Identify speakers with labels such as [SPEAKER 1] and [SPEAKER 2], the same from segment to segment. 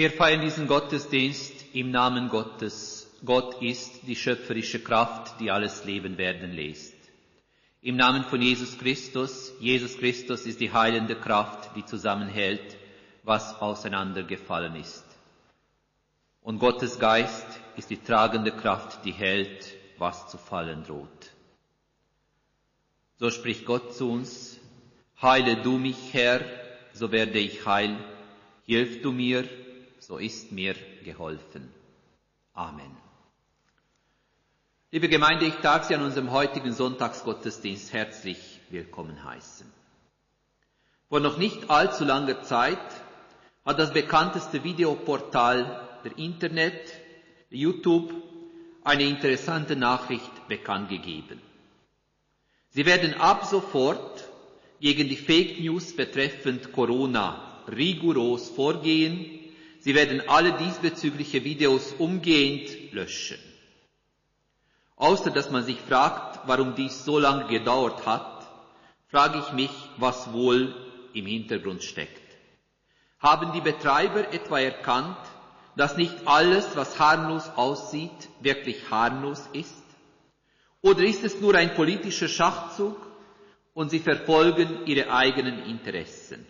[SPEAKER 1] Wir feiern diesen Gottesdienst im Namen Gottes. Gott ist die schöpferische Kraft, die alles Leben werden lässt. Im Namen von Jesus Christus, Jesus Christus ist die heilende Kraft, die zusammenhält, was auseinandergefallen ist. Und Gottes Geist ist die tragende Kraft, die hält, was zu fallen droht. So spricht Gott zu uns, heile du mich, Herr, so werde ich heil, hilf du mir, so ist mir geholfen. Amen. Liebe Gemeinde, ich darf Sie an unserem heutigen Sonntagsgottesdienst herzlich willkommen heißen. Vor noch nicht allzu langer Zeit hat das bekannteste Videoportal der Internet, YouTube, eine interessante Nachricht bekannt gegeben. Sie werden ab sofort gegen die Fake News betreffend Corona rigoros vorgehen. Sie werden alle diesbezügliche Videos umgehend löschen. Außer dass man sich fragt, warum dies so lange gedauert hat, frage ich mich, was wohl im Hintergrund steckt. Haben die Betreiber etwa erkannt, dass nicht alles, was harmlos aussieht, wirklich harmlos ist? Oder ist es nur ein politischer Schachzug und sie verfolgen ihre eigenen Interessen?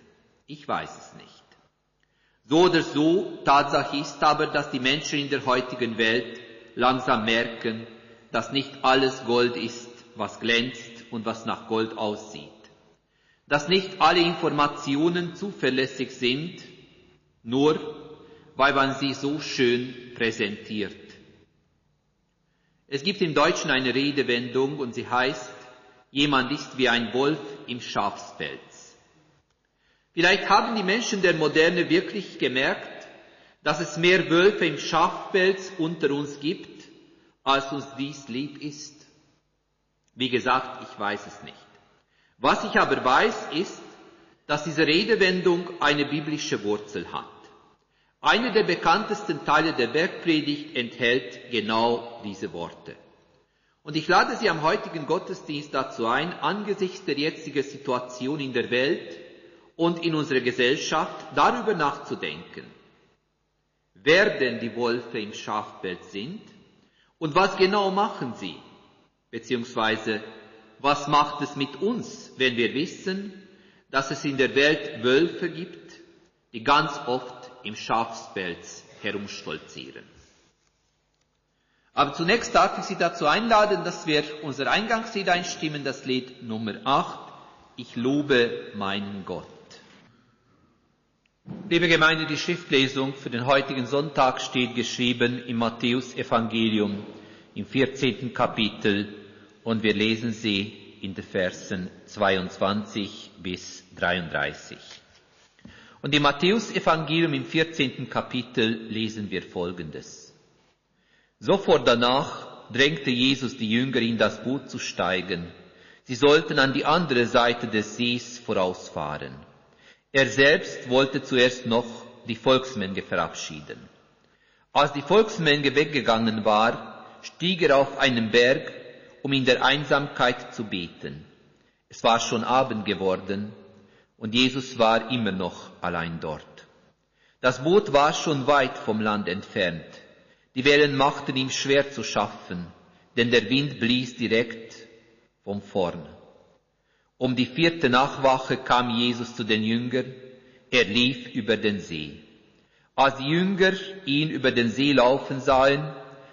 [SPEAKER 1] Ich weiß es nicht. So oder so, Tatsache ist aber, dass die Menschen in der heutigen Welt langsam merken, dass nicht alles Gold ist, was glänzt und was nach Gold aussieht. Dass nicht alle Informationen zuverlässig sind, nur weil man sie so schön präsentiert. Es gibt im Deutschen eine Redewendung und sie heißt, jemand ist wie ein Wolf im Schafspelz. Vielleicht haben die Menschen der Moderne wirklich gemerkt, dass es mehr Wölfe im Schafpelz unter uns gibt, als uns dies lieb ist. Wie gesagt, ich weiß es nicht. Was ich aber weiß, ist, dass diese Redewendung eine biblische Wurzel hat. Einer der bekanntesten Teile der Bergpredigt enthält genau diese Worte. Und ich lade Sie am heutigen Gottesdienst dazu ein, angesichts der jetzigen Situation in der Welt und in unserer Gesellschaft darüber nachzudenken, wer denn die Wölfe im Schafbild sind und was genau machen sie, beziehungsweise was macht es mit uns, wenn wir wissen, dass es in der Welt Wölfe gibt, die ganz oft im Schafspelz herumstolzieren. Aber zunächst darf ich Sie dazu einladen, dass wir unser Eingangslied einstimmen, das Lied Nummer 8, Ich lobe meinen Gott. Liebe Gemeinde, die Schriftlesung für den heutigen Sonntag steht geschrieben im Matthäus Evangelium im 14. Kapitel und wir lesen sie in den Versen 22 bis 33. Und im Matthäus-Evangelium im 14. Kapitel lesen wir Folgendes. Sofort danach drängte Jesus die Jünger in das Boot zu steigen. Sie sollten an die andere Seite des Sees vorausfahren. Er selbst wollte zuerst noch die Volksmenge verabschieden. Als die Volksmenge weggegangen war, stieg er auf einen Berg, um in der Einsamkeit zu beten. Es war schon Abend geworden und Jesus war immer noch allein dort. Das Boot war schon weit vom Land entfernt. Die Wellen machten ihm schwer zu schaffen, denn der Wind blies direkt vom vorn. Um die vierte Nachwache kam Jesus zu den Jüngern. Er lief über den See. Als die Jünger ihn über den See laufen sahen,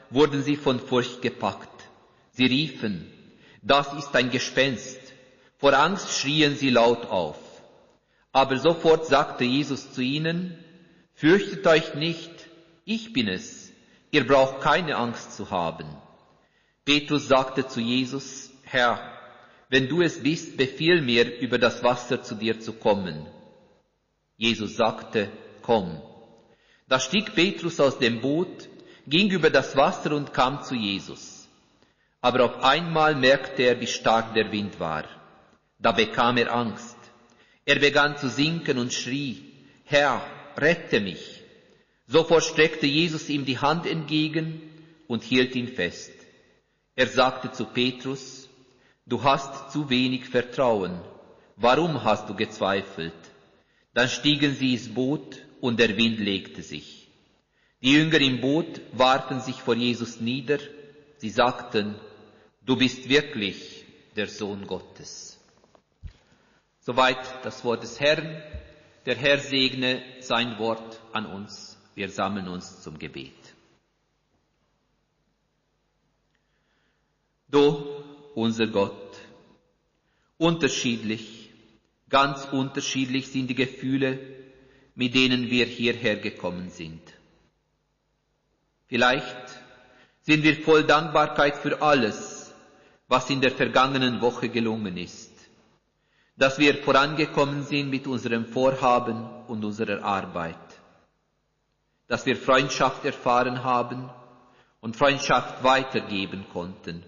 [SPEAKER 1] wurden sie von Furcht gepackt. Sie riefen, das ist ein Gespenst. Vor Angst schrien sie laut auf. Aber sofort sagte Jesus zu ihnen, fürchtet euch nicht, ich bin es, ihr braucht keine Angst zu haben. Petrus sagte zu Jesus, Herr, wenn du es bist, befiehl mir, über das Wasser zu dir zu kommen. Jesus sagte, komm. Da stieg Petrus aus dem Boot, ging über das Wasser und kam zu Jesus. Aber auf einmal merkte er, wie stark der Wind war. Da bekam er Angst. Er begann zu sinken und schrie, Herr, rette mich. Sofort streckte Jesus ihm die Hand entgegen und hielt ihn fest. Er sagte zu Petrus, du hast zu wenig Vertrauen. Warum hast du gezweifelt? Dann stiegen sie ins Boot und der Wind legte sich. Die Jünger im Boot warfen sich vor Jesus nieder. Sie sagten, du bist wirklich der Sohn Gottes. Soweit das Wort des Herrn. Der Herr segne sein Wort an uns. Wir sammeln uns zum Gebet. Du, unser Gott, unterschiedlich, ganz unterschiedlich sind die Gefühle, mit denen wir hierher gekommen sind. Vielleicht sind wir voll Dankbarkeit für alles, was in der vergangenen Woche gelungen ist, dass wir vorangekommen sind mit unserem Vorhaben und unserer Arbeit, dass wir Freundschaft erfahren haben und Freundschaft weitergeben konnten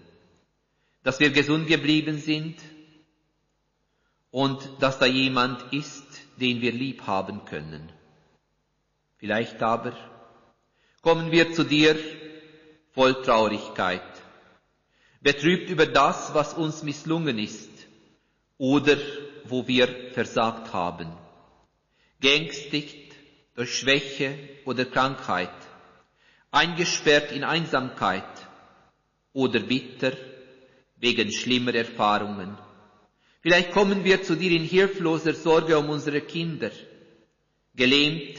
[SPEAKER 1] dass wir gesund geblieben sind und dass da jemand ist, den wir lieb haben können. Vielleicht aber kommen wir zu dir voll Traurigkeit, betrübt über das, was uns misslungen ist oder wo wir versagt haben, geängstigt durch Schwäche oder Krankheit, eingesperrt in Einsamkeit oder bitter wegen schlimmer Erfahrungen. Vielleicht kommen wir zu dir in hilfloser Sorge um unsere Kinder, gelähmt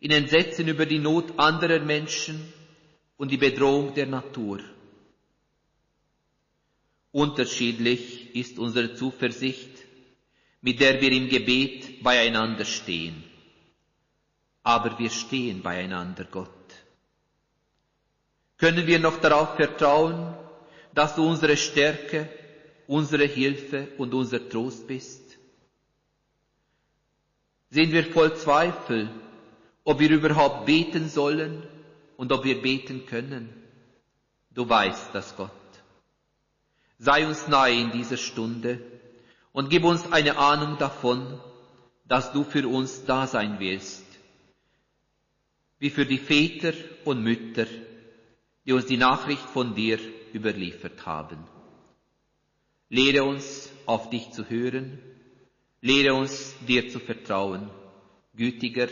[SPEAKER 1] in Entsetzen über die Not anderer Menschen und die Bedrohung der Natur. Unterschiedlich ist unsere Zuversicht, mit der wir im Gebet beieinander stehen. Aber wir stehen beieinander, Gott. Können wir noch darauf vertrauen, dass du unsere Stärke, unsere Hilfe und unser Trost bist? Sind wir voll Zweifel, ob wir überhaupt beten sollen und ob wir beten können? Du weißt das, Gott. Sei uns nahe in dieser Stunde und gib uns eine Ahnung davon, dass du für uns da sein willst, wie für die Väter und Mütter, die uns die Nachricht von dir überliefert haben. Lehre uns, auf dich zu hören, lehre uns, dir zu vertrauen, gütiger,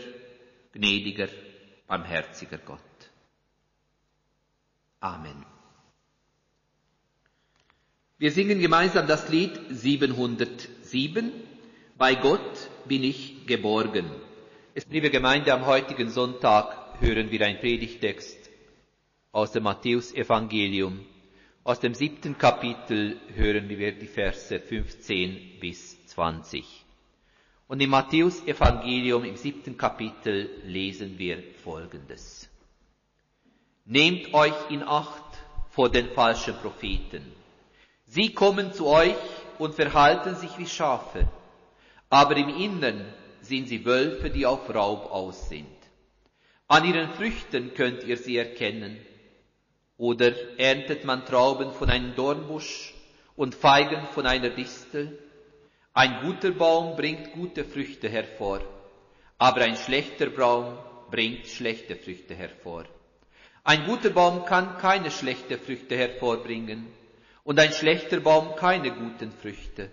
[SPEAKER 1] gnädiger, barmherziger Gott. Amen. Wir singen gemeinsam das Lied 707, Bei Gott bin ich geborgen. Es, liebe Gemeinde, am heutigen Sonntag hören wir ein Predigtext aus dem Matthäusevangelium, aus dem siebten Kapitel hören wir die Verse 15 bis 20. Und im Matthäus-Evangelium im siebten Kapitel lesen wir Folgendes. Nehmt euch in Acht vor den falschen Propheten. Sie kommen zu euch und verhalten sich wie Schafe, aber im Innern sind sie Wölfe, die auf Raub aus sind. An ihren Früchten könnt ihr sie erkennen. Oder erntet man Trauben von einem Dornbusch und Feigen von einer Distel? Ein guter Baum bringt gute Früchte hervor, aber ein schlechter Baum bringt schlechte Früchte hervor. Ein guter Baum kann keine schlechten Früchte hervorbringen und ein schlechter Baum keine guten Früchte.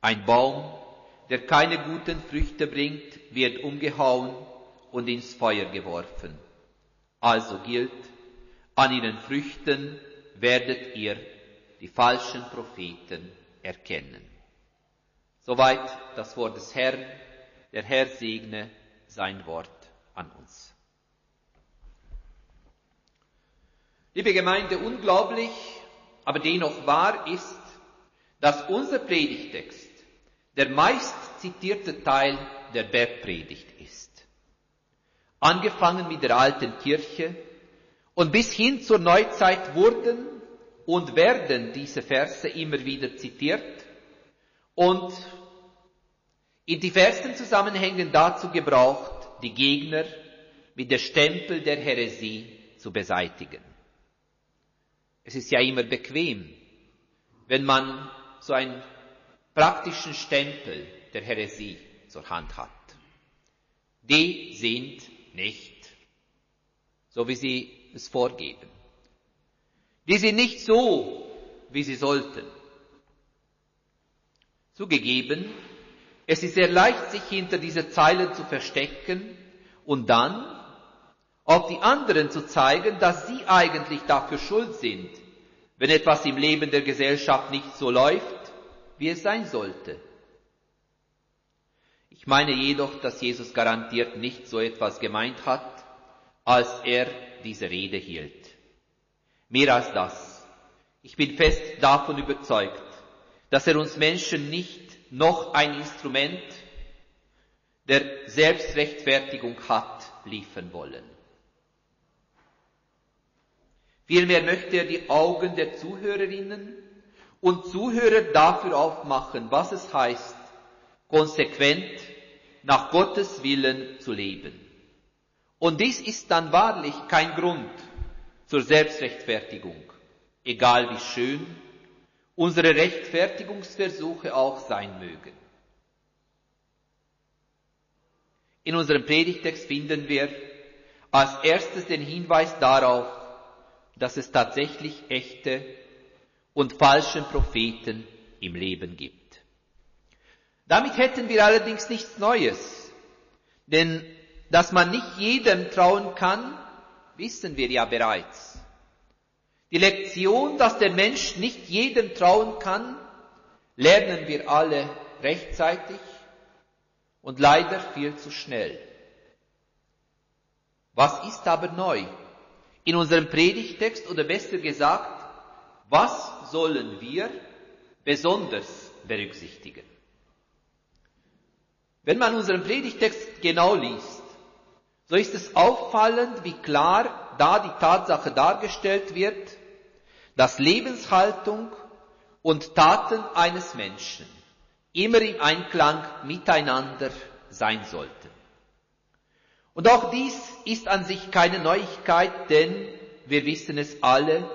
[SPEAKER 1] Ein Baum, der keine guten Früchte bringt, wird umgehauen und ins Feuer geworfen. Also gilt, an ihren Früchten werdet ihr die falschen Propheten erkennen. Soweit das Wort des Herrn. Der Herr segne sein Wort an uns. Liebe Gemeinde, unglaublich, aber dennoch wahr ist, dass unser Predigtext der meist zitierte Teil der Bergpredigt ist. Angefangen mit der alten Kirche und bis hin zur Neuzeit wurden und werden diese Verse immer wieder zitiert und in diversen Zusammenhängen dazu gebraucht, die Gegner mit der Stempel der Häresie zu beseitigen. Es ist ja immer bequem, wenn man so einen praktischen Stempel der Häresie zur Hand hat. Die sind nicht, so wie sie es vorgeben. Die sind nicht so, wie sie sollten. Zugegeben, es ist sehr leicht, sich hinter diese Zeilen zu verstecken und dann auf die anderen zu zeigen, dass sie eigentlich dafür schuld sind, wenn etwas im Leben der Gesellschaft nicht so läuft, wie es sein sollte. Ich meine jedoch, dass Jesus garantiert nicht so etwas gemeint hat, als er diese Rede hielt. Mehr als das. Ich bin fest davon überzeugt, dass er uns Menschen nicht noch ein Instrument der Selbstrechtfertigung hat liefern wollen. Vielmehr möchte er die Augen der Zuhörerinnen und Zuhörer dafür aufmachen, was es heißt, konsequent nach Gottes Willen zu leben. Und dies ist dann wahrlich kein Grund zur Selbstrechtfertigung, egal wie schön unsere Rechtfertigungsversuche auch sein mögen. In unserem Predigtext finden wir als erstes den Hinweis darauf, dass es tatsächlich echte und falsche Propheten im Leben gibt. Damit hätten wir allerdings nichts Neues, denn dass man nicht jedem trauen kann, wissen wir ja bereits. Die Lektion, dass der Mensch nicht jedem trauen kann, lernen wir alle rechtzeitig und leider viel zu schnell. Was ist aber neu? In unserem Predigtext oder besser gesagt, was sollen wir besonders berücksichtigen? Wenn man unseren Predigtext genau liest, so ist es auffallend, wie klar da die Tatsache dargestellt wird, dass Lebenshaltung und Taten eines Menschen immer im Einklang miteinander sein sollten. Und auch dies ist an sich keine Neuigkeit, denn wir wissen es alle,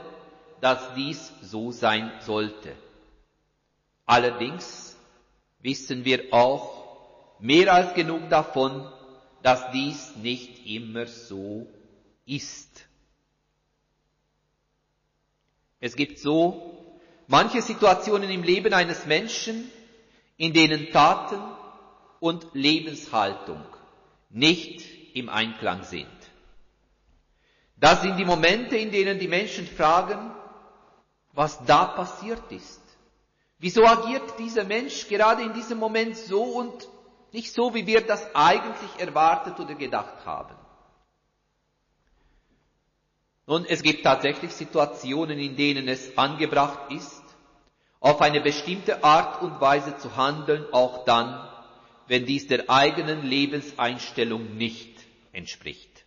[SPEAKER 1] dass dies so sein sollte. Allerdings wissen wir auch mehr als genug davon, dass dies nicht immer so ist. Es gibt so manche Situationen im Leben eines Menschen, in denen Taten und Lebenshaltung nicht im Einklang sind. Das sind die Momente, in denen die Menschen fragen, was da passiert ist. Wieso agiert dieser Mensch gerade in diesem Moment so und nicht so, wie wir das eigentlich erwartet oder gedacht haben. Nun, es gibt tatsächlich Situationen, in denen es angebracht ist, auf eine bestimmte Art und Weise zu handeln, auch dann, wenn dies der eigenen Lebenseinstellung nicht entspricht.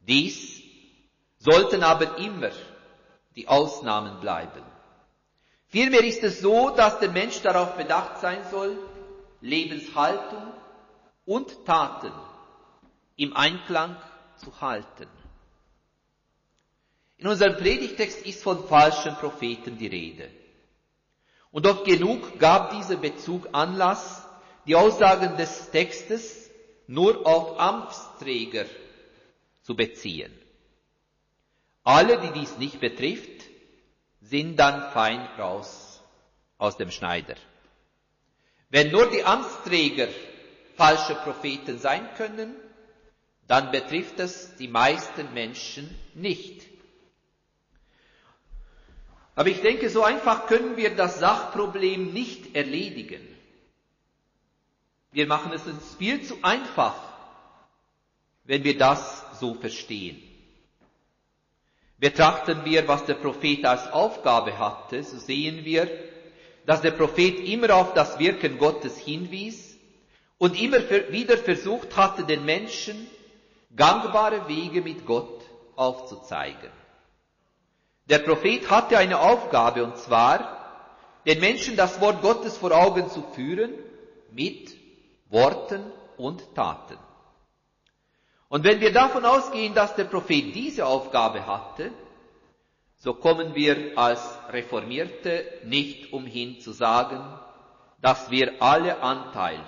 [SPEAKER 1] Dies sollten aber immer die Ausnahmen bleiben. Vielmehr ist es so, dass der Mensch darauf bedacht sein soll, Lebenshaltung und Taten im Einklang zu halten. In unserem Predigtext ist von falschen Propheten die Rede. Und oft genug gab dieser Bezug Anlass, die Aussagen des Textes nur auf Amtsträger zu beziehen. Alle, die dies nicht betrifft, sind dann fein raus aus dem Schneider. Wenn nur die Amtsträger falsche Propheten sein können, dann betrifft es die meisten Menschen nicht. Aber ich denke, so einfach können wir das Sachproblem nicht erledigen. Wir machen es uns viel zu einfach, wenn wir das so verstehen. Betrachten wir, was der Prophet als Aufgabe hatte, so sehen wir, dass der Prophet immer auf das Wirken Gottes hinwies und immer wieder versucht hatte, den Menschen gangbare Wege mit Gott aufzuzeigen. Der Prophet hatte eine Aufgabe, und zwar, den Menschen das Wort Gottes vor Augen zu führen mit Worten und Taten. Und wenn wir davon ausgehen, dass der Prophet diese Aufgabe hatte, so kommen wir als Reformierte nicht umhin zu sagen, dass wir alle Anteil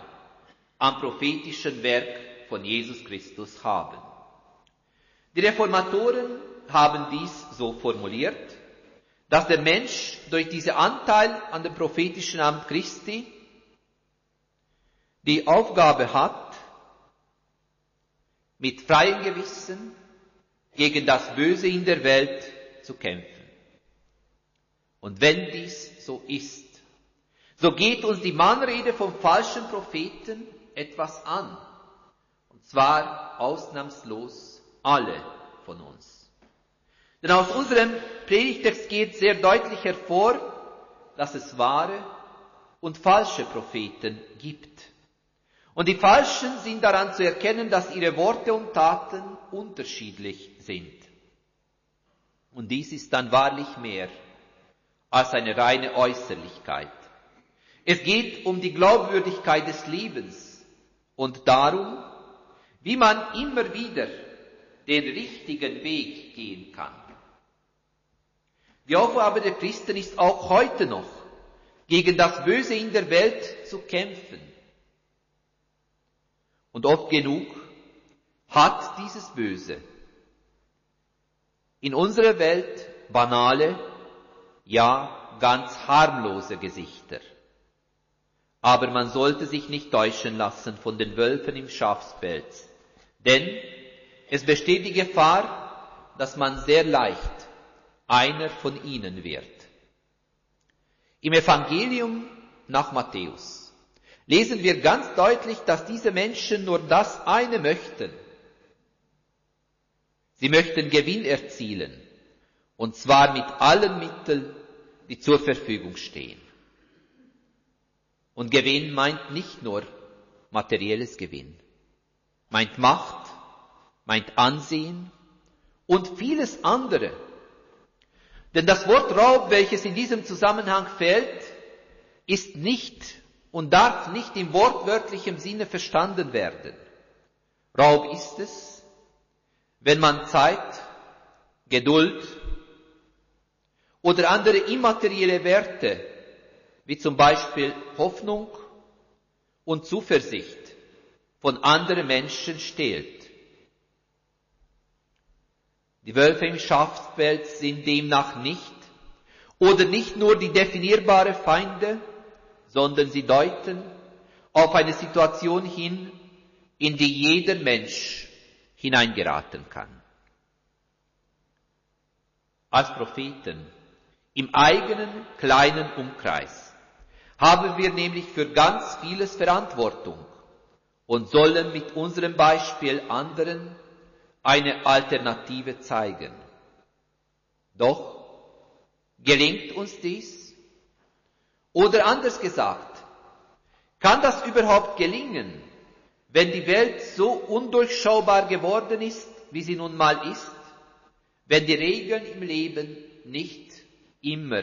[SPEAKER 1] am prophetischen Werk von Jesus Christus haben. Die Reformatoren haben dies so formuliert, dass der Mensch durch diesen Anteil an dem prophetischen Amt Christi die Aufgabe hat, mit freiem Gewissen gegen das Böse in der Welt zu kämpfen. Und wenn dies so ist, so geht uns die Mannrede vom falschen Propheten etwas an. Und zwar ausnahmslos alle von uns. Denn aus unserem Predigtext geht sehr deutlich hervor, dass es wahre und falsche Propheten gibt. Und die Falschen sind daran zu erkennen, dass ihre Worte und Taten unterschiedlich sind. Und dies ist dann wahrlich mehr als eine reine Äußerlichkeit. Es geht um die Glaubwürdigkeit des Lebens und darum, wie man immer wieder den richtigen Weg gehen kann. Die Aufgabe der Christen ist auch heute noch, gegen das Böse in der Welt zu kämpfen. Und oft genug hat dieses Böse in unserer Welt banale, ja ganz harmlose Gesichter. Aber man sollte sich nicht täuschen lassen von den Wölfen im Schafspelz, denn es besteht die Gefahr, dass man sehr leicht einer von ihnen wird. Im Evangelium nach Matthäus lesen wir ganz deutlich, dass diese Menschen nur das eine möchten. Sie möchten Gewinn erzielen, und zwar mit allen Mitteln, die zur Verfügung stehen. Und Gewinn meint nicht nur materielles Gewinn, meint Macht, meint Ansehen und vieles andere. Denn das Wort Raub, welches in diesem Zusammenhang fällt, ist nicht und darf nicht im wortwörtlichen Sinne verstanden werden. Raub ist es, wenn man Zeit, Geduld oder andere immaterielle Werte, wie zum Beispiel Hoffnung und Zuversicht, von anderen Menschen stehlt. Die Wölfe im Schafsfeld sind demnach nicht oder nicht nur die definierbare Feinde, sondern sie deuten auf eine Situation hin, in die jeder Mensch hineingeraten kann. Als Propheten im eigenen kleinen Umkreis haben wir nämlich für ganz vieles Verantwortung und sollen mit unserem Beispiel anderen eine Alternative zeigen. Doch gelingt uns dies? Oder anders gesagt, kann das überhaupt gelingen, wenn die Welt so undurchschaubar geworden ist, wie sie nun mal ist, wenn die Regeln im Leben nicht immer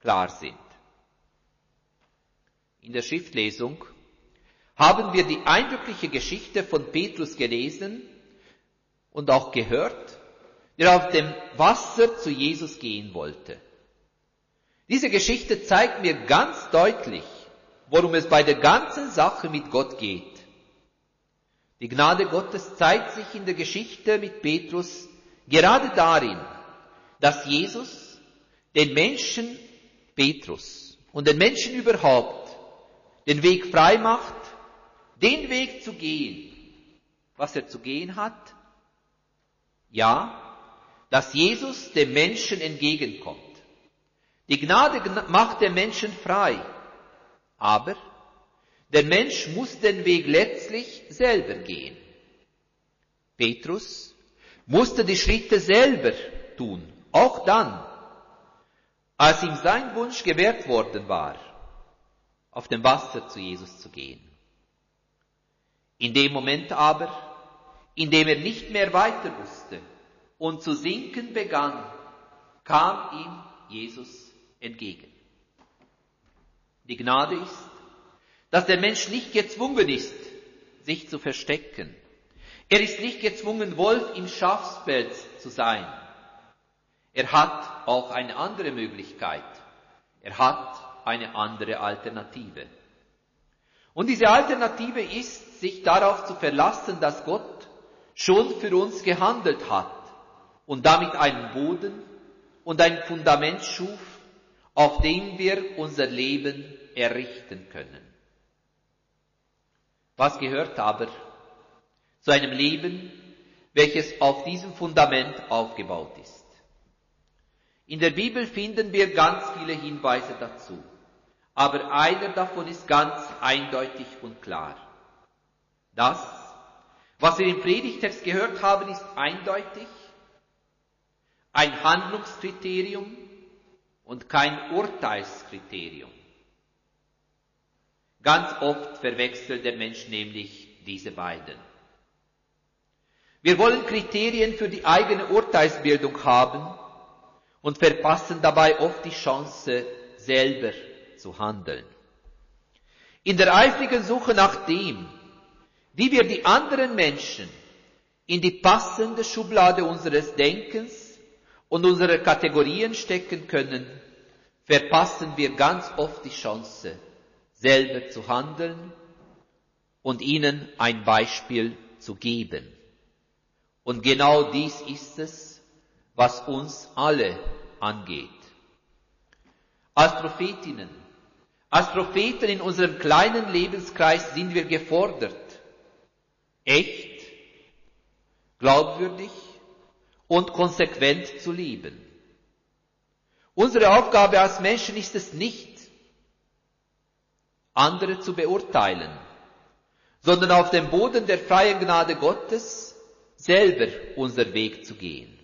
[SPEAKER 1] klar sind? In der Schriftlesung haben wir die eindrückliche Geschichte von Petrus gelesen, und auch gehört, der auf dem Wasser zu Jesus gehen wollte. Diese Geschichte zeigt mir ganz deutlich, worum es bei der ganzen Sache mit Gott geht. Die Gnade Gottes zeigt sich in der Geschichte mit Petrus gerade darin, dass Jesus den Menschen Petrus und den Menschen überhaupt den Weg frei macht, den Weg zu gehen, was er zu gehen hat, ja, dass Jesus dem Menschen entgegenkommt. Die Gnade macht den Menschen frei, aber der Mensch muss den Weg letztlich selber gehen. Petrus musste die Schritte selber tun, auch dann, als ihm sein Wunsch gewährt worden war, auf dem Wasser zu Jesus zu gehen. In dem Moment aber, indem er nicht mehr weiter wusste und zu sinken begann, kam ihm Jesus entgegen. Die Gnade ist, dass der Mensch nicht gezwungen ist, sich zu verstecken. Er ist nicht gezwungen, Wolf im Schafspelz zu sein. Er hat auch eine andere Möglichkeit. Er hat eine andere Alternative. Und diese Alternative ist, sich darauf zu verlassen, dass Gott schon für uns gehandelt hat und damit einen Boden und ein Fundament schuf, auf dem wir unser Leben errichten können. Was gehört aber zu einem Leben, welches auf diesem Fundament aufgebaut ist. In der Bibel finden wir ganz viele Hinweise dazu, aber einer davon ist ganz eindeutig und klar. Das, was wir im Predigtext gehört haben, ist eindeutig, ein Handlungskriterium und kein Urteilskriterium. Ganz oft verwechselt der Mensch nämlich diese beiden. Wir wollen Kriterien für die eigene Urteilsbildung haben und verpassen dabei oft die Chance, selber zu handeln. In der eifrigen Suche nach dem, wie wir die anderen Menschen in die passende Schublade unseres Denkens und unserer Kategorien stecken können, verpassen wir ganz oft die Chance, selber zu handeln und ihnen ein Beispiel zu geben. Und genau dies ist es, was uns alle angeht. Als Prophetinnen, als Propheten in unserem kleinen Lebenskreis sind wir gefordert, echt, glaubwürdig und konsequent zu leben. Unsere Aufgabe als Menschen ist es nicht, andere zu beurteilen, sondern auf dem Boden der freien Gnade Gottes selber unser Weg zu gehen.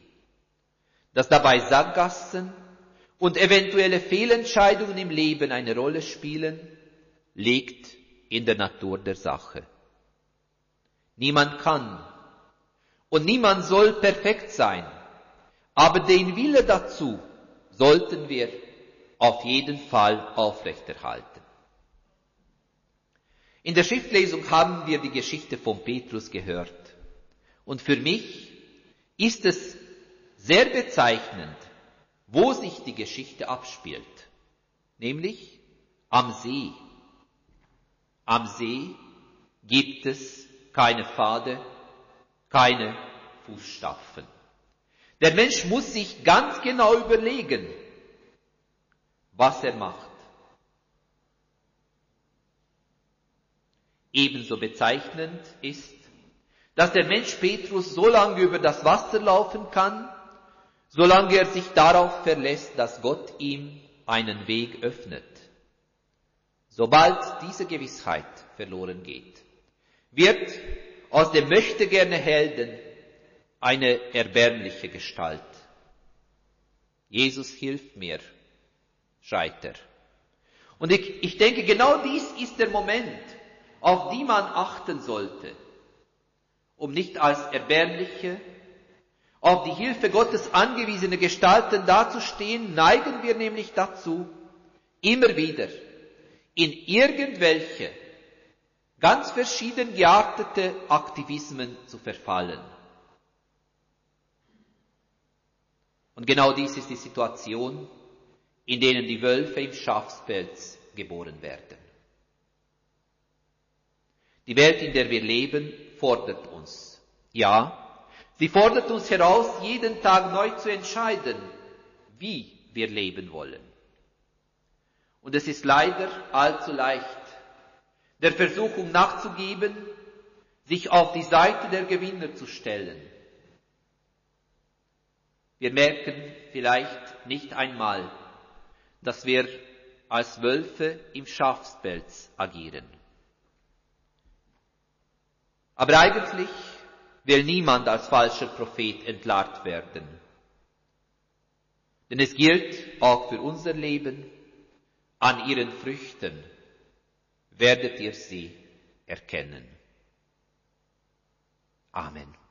[SPEAKER 1] Dass dabei Sackgassen und eventuelle Fehlentscheidungen im Leben eine Rolle spielen, liegt in der Natur der Sache. Niemand kann und niemand soll perfekt sein, aber den Wille dazu sollten wir auf jeden Fall aufrechterhalten. In der Schriftlesung haben wir die Geschichte von Petrus gehört. Und für mich ist es sehr bezeichnend, wo sich die Geschichte abspielt. Nämlich am See. Am See gibt es keine Pfade, keine Fußstapfen. Der Mensch muss sich ganz genau überlegen, was er macht. Ebenso bezeichnend ist, dass der Mensch Petrus so lange über das Wasser laufen kann, solange er sich darauf verlässt, dass Gott ihm einen Weg öffnet. Sobald diese Gewissheit verloren geht, wird aus dem möchte gerne Helden eine erbärmliche Gestalt. Jesus hilft mir, schreit er. Und ich, ich denke, genau dies ist der Moment, auf die man achten sollte, um nicht als erbärmliche, auf die Hilfe Gottes angewiesene Gestalten dazustehen, neigen wir nämlich dazu, immer wieder in irgendwelche ganz verschieden geartete Aktivismen zu verfallen. Und genau dies ist die Situation, in denen die Wölfe im Schafspelz geboren werden. Die Welt, in der wir leben, fordert uns. Ja, sie fordert uns heraus, jeden Tag neu zu entscheiden, wie wir leben wollen. Und es ist leider allzu leicht, der Versuchung nachzugeben, sich auf die Seite der Gewinner zu stellen. Wir merken vielleicht nicht einmal, dass wir als Wölfe im Schafspelz agieren. Aber eigentlich will niemand als falscher Prophet entlarvt werden. Denn es gilt auch für unser Leben, an ihren Früchten werdet ihr sie erkennen. Amen.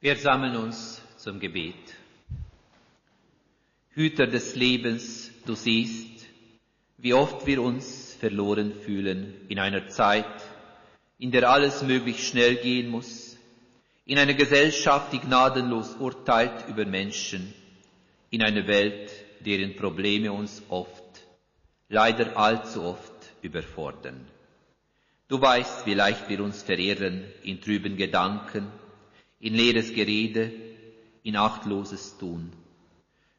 [SPEAKER 1] Wir sammeln uns zum Gebet. Hüter des Lebens, du siehst, wie oft wir uns verloren fühlen in einer Zeit, in der alles möglich schnell gehen muss, in einer Gesellschaft, die gnadenlos urteilt über Menschen, in einer Welt, deren Probleme uns oft, leider allzu oft überfordern. Du weißt, wie leicht wir uns verirren in trüben Gedanken, in leeres Gerede, in achtloses Tun.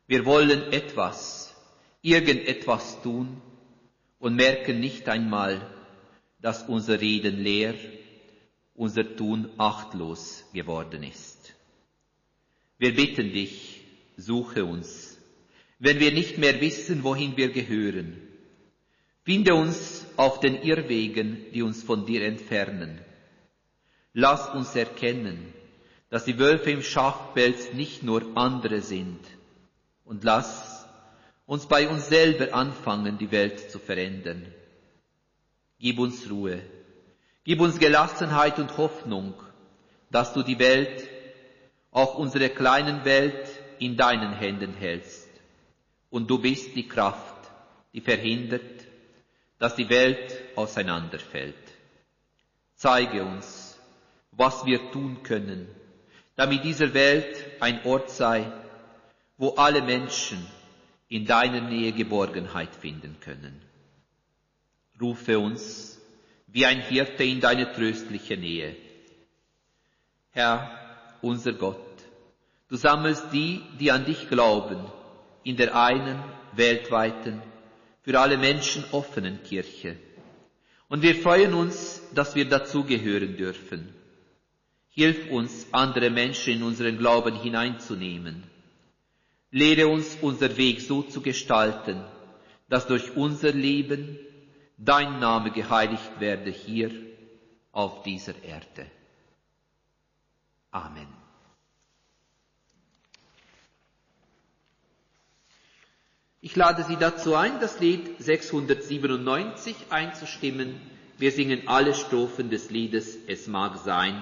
[SPEAKER 1] Wir wollen etwas, irgendetwas tun und merken nicht einmal, dass unser Reden leer, unser Tun achtlos geworden ist. Wir bitten dich, suche uns, wenn wir nicht mehr wissen, wohin wir gehören. Finde uns auf den Irrwegen, die uns von dir entfernen. Lass uns erkennen, dass die Wölfe im Schachpelz nicht nur andere sind. Und lass uns bei uns selber anfangen, die Welt zu verändern. Gib uns Ruhe, gib uns Gelassenheit und Hoffnung, dass du die Welt, auch unsere kleinen Welt, in deinen Händen hältst. Und du bist die Kraft, die verhindert, dass die Welt auseinanderfällt. Zeige uns, was wir tun können, damit diese Welt ein Ort sei, wo alle Menschen in deiner Nähe Geborgenheit finden können. Rufe uns wie ein Hirte in deine tröstliche Nähe. Herr, unser Gott, du sammelst die, die an dich glauben, in der einen weltweiten, für alle Menschen offenen Kirche. Und wir freuen uns, dass wir dazugehören dürfen. Hilf uns, andere Menschen in unseren Glauben hineinzunehmen. Lehre uns, unser Weg so zu gestalten, dass durch unser Leben dein Name geheiligt werde hier auf dieser Erde. Amen. Ich lade Sie dazu ein, das Lied 697 einzustimmen. Wir singen alle Strophen des Liedes Es mag sein,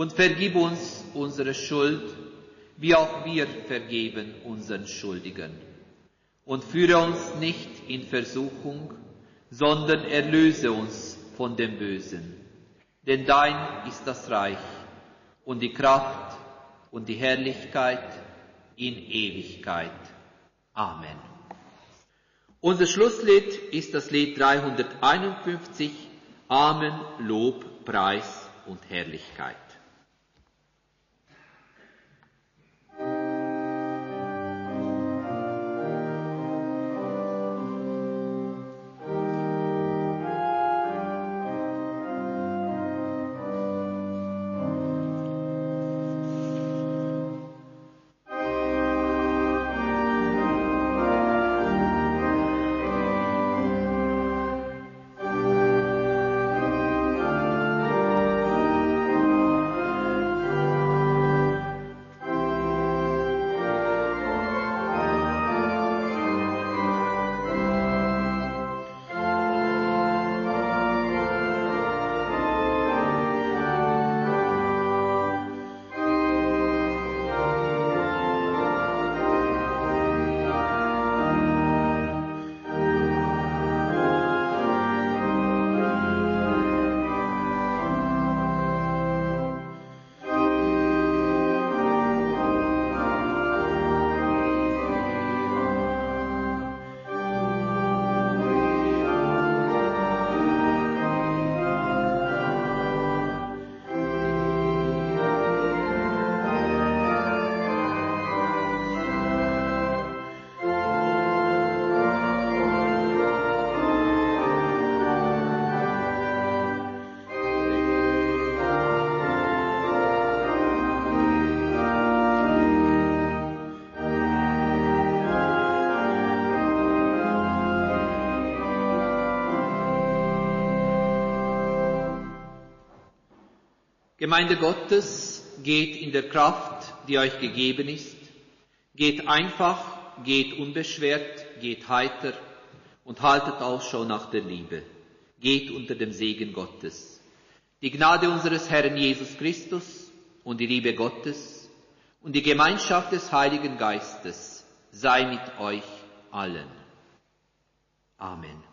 [SPEAKER 1] und vergib uns unsere Schuld, wie auch wir vergeben unseren Schuldigen. Und führe uns nicht in Versuchung, sondern erlöse uns von dem Bösen. Denn dein ist das Reich und die Kraft und die Herrlichkeit in Ewigkeit. Amen. Unser Schlusslied ist das Lied 351, Amen, Lob, Preis und Herrlichkeit. Gemeinde Gottes, geht in der Kraft, die euch gegeben ist. Geht einfach, geht unbeschwert, geht heiter und haltet Ausschau nach der Liebe. Geht unter dem Segen Gottes. Die Gnade unseres Herrn Jesus Christus und die Liebe Gottes und die Gemeinschaft des Heiligen Geistes sei mit euch allen. Amen.